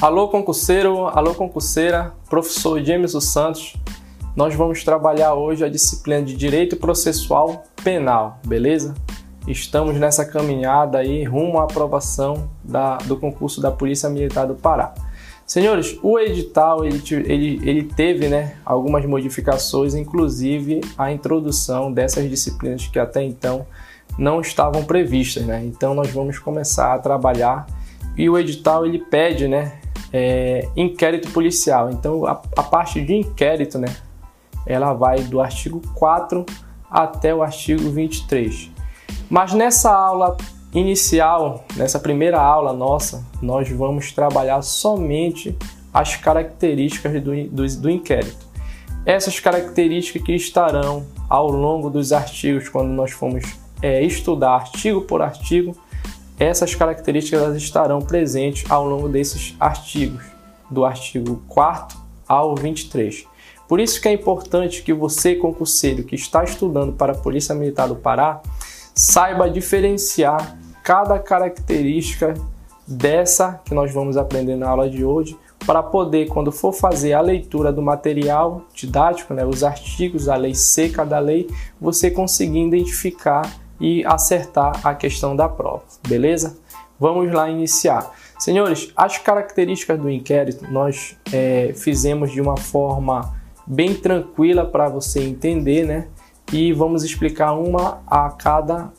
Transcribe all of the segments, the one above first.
Alô concurseiro, alô concurseira, professor James dos Santos. Nós vamos trabalhar hoje a disciplina de Direito Processual Penal, beleza? Estamos nessa caminhada aí rumo à aprovação da, do concurso da Polícia Militar do Pará. Senhores, o edital ele, ele, ele teve né, algumas modificações, inclusive a introdução dessas disciplinas que até então não estavam previstas. Né? Então nós vamos começar a trabalhar e o edital ele pede né, é, inquérito policial. Então a, a parte de inquérito né, ela vai do artigo 4 até o artigo 23. Mas nessa aula inicial, nessa primeira aula nossa, nós vamos trabalhar somente as características do, do, do inquérito. Essas características que estarão ao longo dos artigos, quando nós formos é, estudar artigo por artigo, essas características estarão presentes ao longo desses artigos, do artigo 4 ao 23. Por isso que é importante que você, concurseiro que está estudando para a Polícia Militar do Pará, saiba diferenciar cada característica dessa que nós vamos aprender na aula de hoje, para poder, quando for fazer a leitura do material didático, né, os artigos, a lei seca da lei, você conseguir identificar e acertar a questão da prova, beleza? Vamos lá iniciar. Senhores, as características do inquérito nós é, fizemos de uma forma bem tranquila para você entender, né? E vamos explicar uma a cada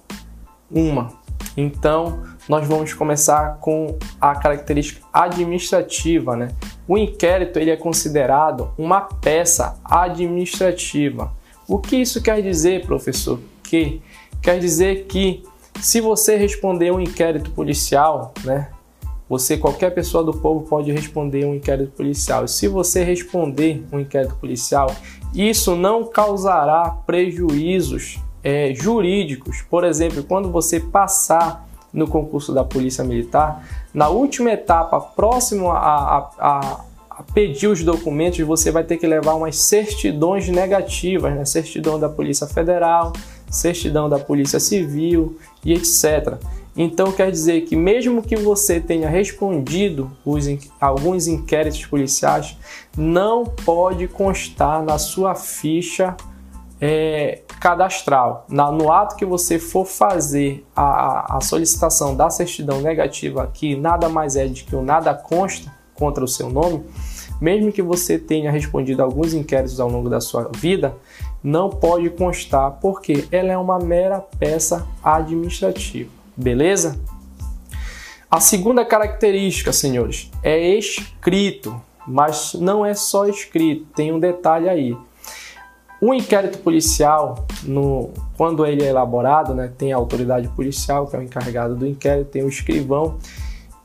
uma, então, nós vamos começar com a característica administrativa, né? O inquérito ele é considerado uma peça administrativa. O que isso quer dizer, professor? Que quer dizer que se você responder um inquérito policial, né? Você, qualquer pessoa do povo pode responder um inquérito policial. Se você responder um inquérito policial, isso não causará prejuízos é, jurídicos. Por exemplo, quando você passar no concurso da Polícia Militar, na última etapa, próximo a, a, a, a, pedir os documentos, você vai ter que levar umas certidões negativas, né? certidão da Polícia Federal, certidão da Polícia Civil e etc. Então quer dizer que mesmo que você tenha respondido os, alguns inquéritos policiais, não pode constar na sua ficha é, cadastral. Na, no ato que você for fazer a, a solicitação da certidão negativa, que nada mais é de que o nada consta contra o seu nome, mesmo que você tenha respondido alguns inquéritos ao longo da sua vida, não pode constar porque ela é uma mera peça administrativa. Beleza? A segunda característica, senhores, é escrito, mas não é só escrito, tem um detalhe aí. O inquérito policial, no, quando ele é elaborado, né, tem a autoridade policial, que é o encarregado do inquérito, tem o escrivão,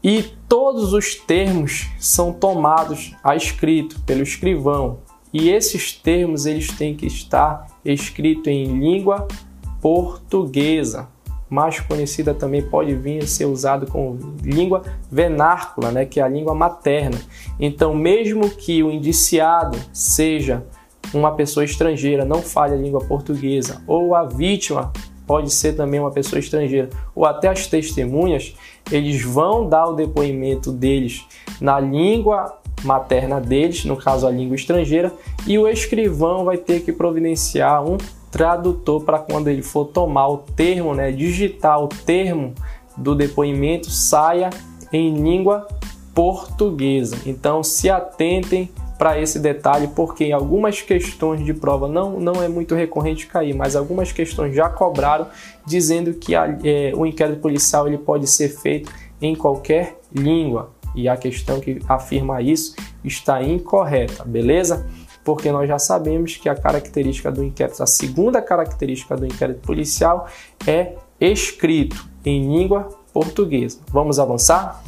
e todos os termos são tomados a escrito pelo escrivão. E esses termos eles têm que estar escrito em língua portuguesa, mais conhecida também pode vir a ser usado como língua vernácula, né, que é a língua materna. Então, mesmo que o indiciado seja uma pessoa estrangeira não fale a língua portuguesa, ou a vítima pode ser também uma pessoa estrangeira, ou até as testemunhas, eles vão dar o depoimento deles na língua materna deles, no caso a língua estrangeira, e o escrivão vai ter que providenciar um tradutor para quando ele for tomar o termo, né, digitar o termo do depoimento, saia em língua portuguesa. Então se atentem para esse detalhe, porque em algumas questões de prova não, não é muito recorrente cair, mas algumas questões já cobraram dizendo que a, é, o inquérito policial ele pode ser feito em qualquer língua. E a questão que afirma isso está incorreta, beleza? Porque nós já sabemos que a característica do inquérito, a segunda característica do inquérito policial é escrito em língua portuguesa. Vamos avançar?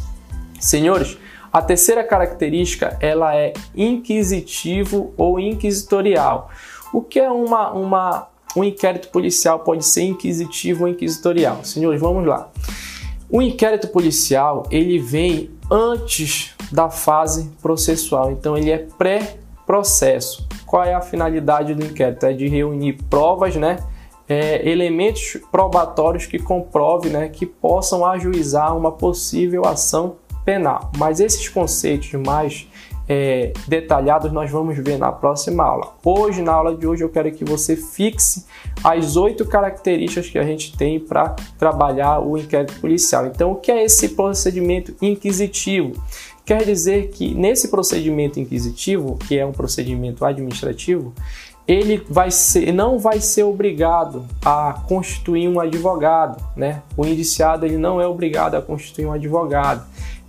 Senhores, a terceira característica ela é inquisitivo ou inquisitorial. O que é uma, uma, um inquérito policial pode ser inquisitivo ou inquisitorial? Senhores, vamos lá. O inquérito policial ele vem antes da fase processual, então ele é pré-processo. Qual é a finalidade do inquérito? É de reunir provas, né? É, elementos probatórios que comprove, né, que possam ajuizar uma possível ação penal. Mas esses conceitos mais é, detalhados nós vamos ver na próxima aula. Hoje, na aula de hoje, eu quero que você fixe as oito características que a gente tem para trabalhar o inquérito policial. Então, o que é esse procedimento inquisitivo? Quer dizer que nesse procedimento inquisitivo, que é um procedimento administrativo, ele vai ser, não vai ser obrigado a constituir um advogado, né? O indiciado ele não é obrigado a constituir um advogado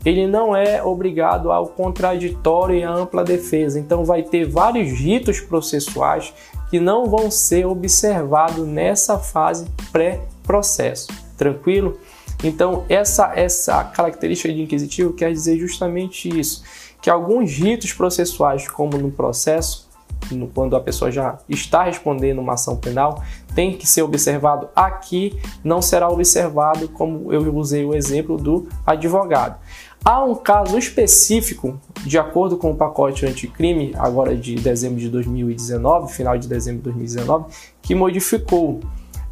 ele não é obrigado ao contraditório e à ampla defesa. Então, vai ter vários ritos processuais que não vão ser observados nessa fase pré-processo. Tranquilo? Então, essa, essa característica de inquisitivo quer dizer justamente isso: que alguns ritos processuais, como no processo, quando a pessoa já está respondendo uma ação penal, tem que ser observado aqui, não será observado como eu usei o exemplo do advogado. Há um caso específico, de acordo com o pacote anticrime, agora de dezembro de 2019, final de dezembro de 2019, que modificou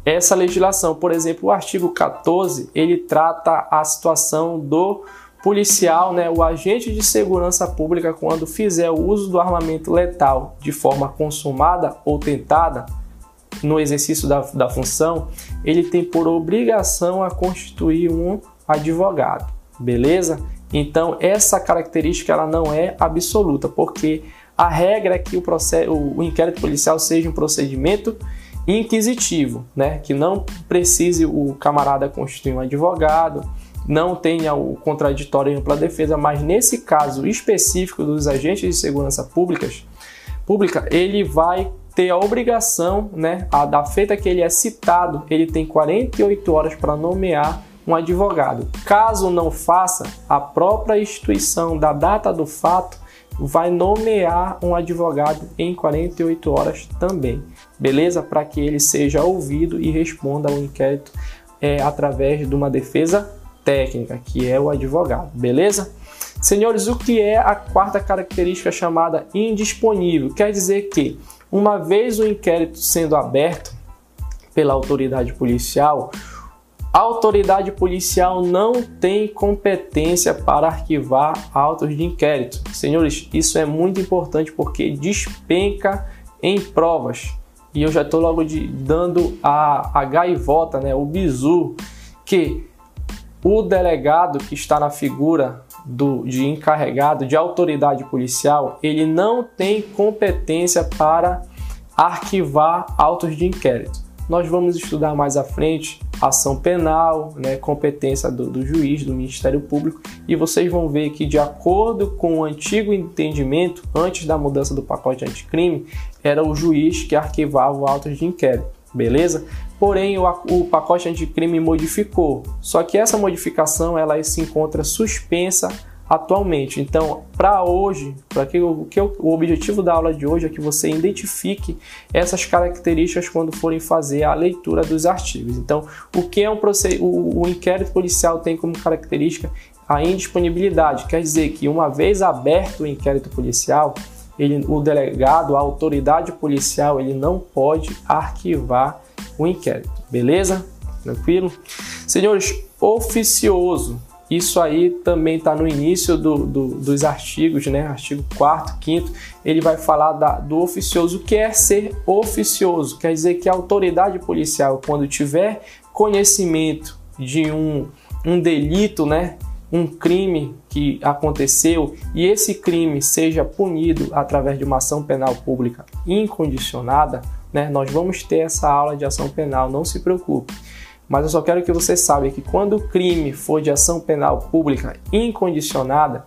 essa legislação. Por exemplo, o artigo 14, ele trata a situação do policial, né, o agente de segurança pública, quando fizer o uso do armamento letal de forma consumada ou tentada no exercício da, da função, ele tem por obrigação a constituir um advogado, beleza? Então, essa característica ela não é absoluta, porque a regra é que o, processo, o inquérito policial seja um procedimento inquisitivo, né? que não precise o camarada constituir um advogado, não tenha o contraditório em ampla defesa, mas nesse caso específico dos agentes de segurança públicas, pública, ele vai ter a obrigação, né, a da feita que ele é citado, ele tem 48 horas para nomear um advogado. Caso não faça, a própria instituição da data do fato vai nomear um advogado em 48 horas também, beleza? Para que ele seja ouvido e responda ao inquérito é, através de uma defesa técnica, que é o advogado, beleza? Senhores, o que é a quarta característica chamada indisponível? Quer dizer que, uma vez o inquérito sendo aberto pela autoridade policial, a autoridade policial não tem competência para arquivar autos de inquérito. Senhores, isso é muito importante porque despenca em provas. E eu já estou logo de, dando a, a gaivota, né, o bizu, que o delegado que está na figura do, de encarregado de autoridade policial, ele não tem competência para arquivar autos de inquérito. Nós vamos estudar mais à frente ação penal, né, competência do, do, juiz, do Ministério Público, e vocês vão ver que, de acordo com o antigo entendimento, antes da mudança do pacote anticrime, era o juiz que arquivava o auto de inquérito, beleza? Porém, o, o pacote anticrime modificou, só que essa modificação ela se encontra suspensa atualmente. Então, para hoje, para que o o objetivo da aula de hoje é que você identifique essas características quando forem fazer a leitura dos artigos. Então, o que é um o, o inquérito policial tem como característica a indisponibilidade, quer dizer que uma vez aberto o inquérito policial, ele, o delegado, a autoridade policial, ele não pode arquivar o inquérito, beleza? Tranquilo? Senhores, oficioso isso aí também está no início do, do, dos artigos, né? Artigo 4 5 ele vai falar da, do oficioso. O que é ser oficioso? Quer dizer que a autoridade policial, quando tiver conhecimento de um, um delito, né? Um crime que aconteceu e esse crime seja punido através de uma ação penal pública incondicionada, né? Nós vamos ter essa aula de ação penal, não se preocupe. Mas eu só quero que você saiba que quando o crime for de ação penal pública incondicionada,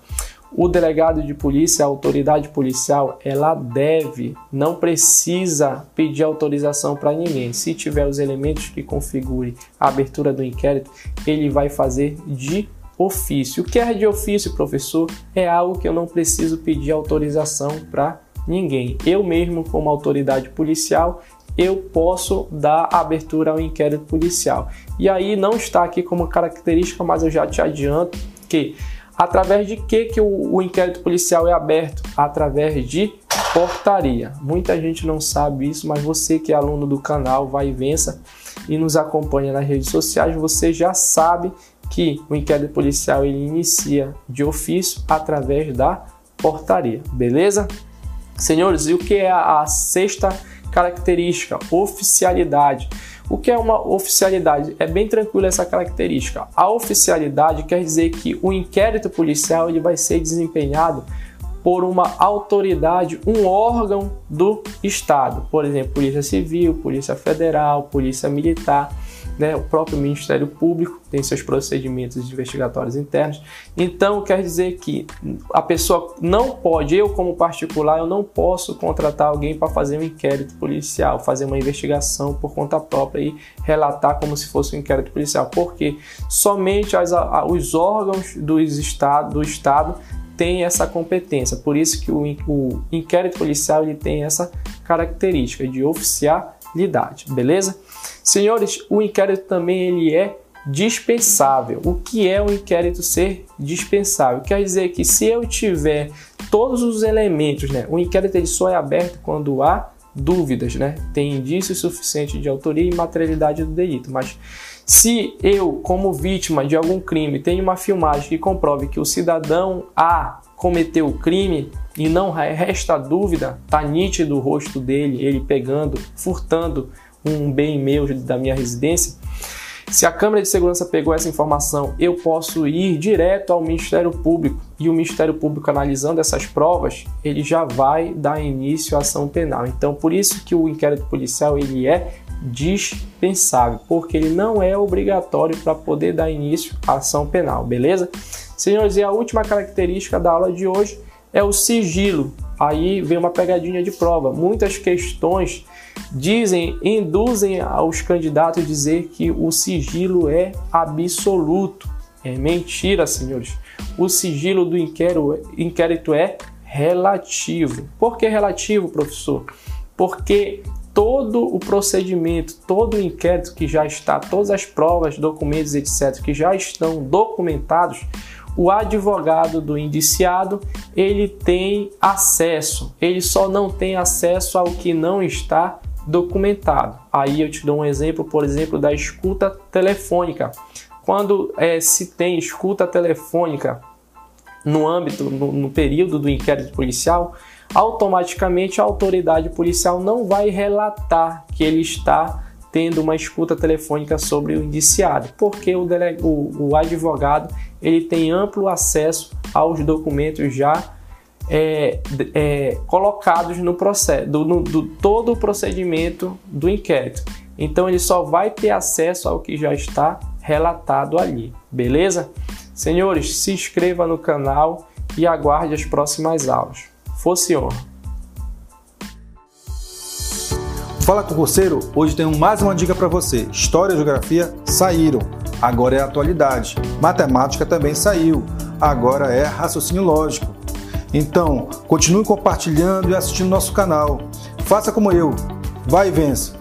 o delegado de polícia, a autoridade policial, ela deve, não precisa pedir autorização para ninguém. Se tiver os elementos que configure a abertura do inquérito, ele vai fazer de ofício. O que é de ofício, professor? É algo que eu não preciso pedir autorização para ninguém. Eu mesmo, como autoridade policial, eu posso dar abertura ao inquérito policial. E aí não está aqui como característica, mas eu já te adianto que através de que, que o, o inquérito policial é aberto? Através de portaria. Muita gente não sabe isso, mas você que é aluno do canal Vai e Vença e nos acompanha nas redes sociais, você já sabe que o inquérito policial ele inicia de ofício através da portaria, beleza? Senhores, e o que é a, a sexta característica? Oficialidade. O que é uma oficialidade? É bem tranquilo essa característica. A oficialidade quer dizer que o inquérito policial ele vai ser desempenhado por uma autoridade, um órgão do Estado, por exemplo, Polícia Civil, Polícia Federal, Polícia Militar né, o próprio Ministério Público tem seus procedimentos investigatórios internos. Então, quer dizer que a pessoa não pode, eu como particular, eu não posso contratar alguém para fazer um inquérito policial, fazer uma investigação por conta própria e relatar como se fosse um inquérito policial, porque somente as, os órgãos do estado, do estado têm essa competência. Por isso que o, o inquérito policial ele tem essa característica de oficialidade, beleza? Senhores, o inquérito também ele é dispensável. O que é o inquérito ser dispensável? Quer dizer que se eu tiver todos os elementos, né, o inquérito ele só é aberto quando há dúvidas, né? Tem indício suficiente de autoria e materialidade do delito, mas se eu, como vítima de algum crime, tenho uma filmagem que comprove que o cidadão A cometeu o crime e não resta dúvida, tá nítido o rosto dele, ele pegando, furtando um bem meu da minha residência, se a Câmara de Segurança pegou essa informação, eu posso ir direto ao Ministério Público e o Ministério Público analisando essas provas, ele já vai dar início à ação penal. Então, por isso que o inquérito policial ele é dispensável, porque ele não é obrigatório para poder dar início à ação penal, beleza? Senhores, e a última característica da aula de hoje é o sigilo. Aí vem uma pegadinha de prova. Muitas questões dizem, induzem aos candidatos a dizer que o sigilo é absoluto. É mentira, senhores. O sigilo do inquérito é relativo. Por que relativo, professor? Porque todo o procedimento, todo o inquérito que já está, todas as provas, documentos, etc., que já estão documentados, o advogado do indiciado ele tem acesso, ele só não tem acesso ao que não está documentado. Aí eu te dou um exemplo, por exemplo, da escuta telefônica. Quando é, se tem escuta telefônica no âmbito, no, no período do inquérito policial, automaticamente a autoridade policial não vai relatar que ele está tendo uma escuta telefônica sobre o indiciado, porque o, o, o advogado ele tem amplo acesso aos documentos já é, é, colocados no processo, do, no, do todo o procedimento do inquérito. Então ele só vai ter acesso ao que já está relatado ali, beleza? Senhores, se inscreva no canal e aguarde as próximas aulas. Honra! Fala concurseiro, hoje tenho mais uma dica para você. História e Geografia saíram, agora é atualidade. Matemática também saiu, agora é raciocínio lógico. Então, continue compartilhando e assistindo nosso canal. Faça como eu. Vai e vença!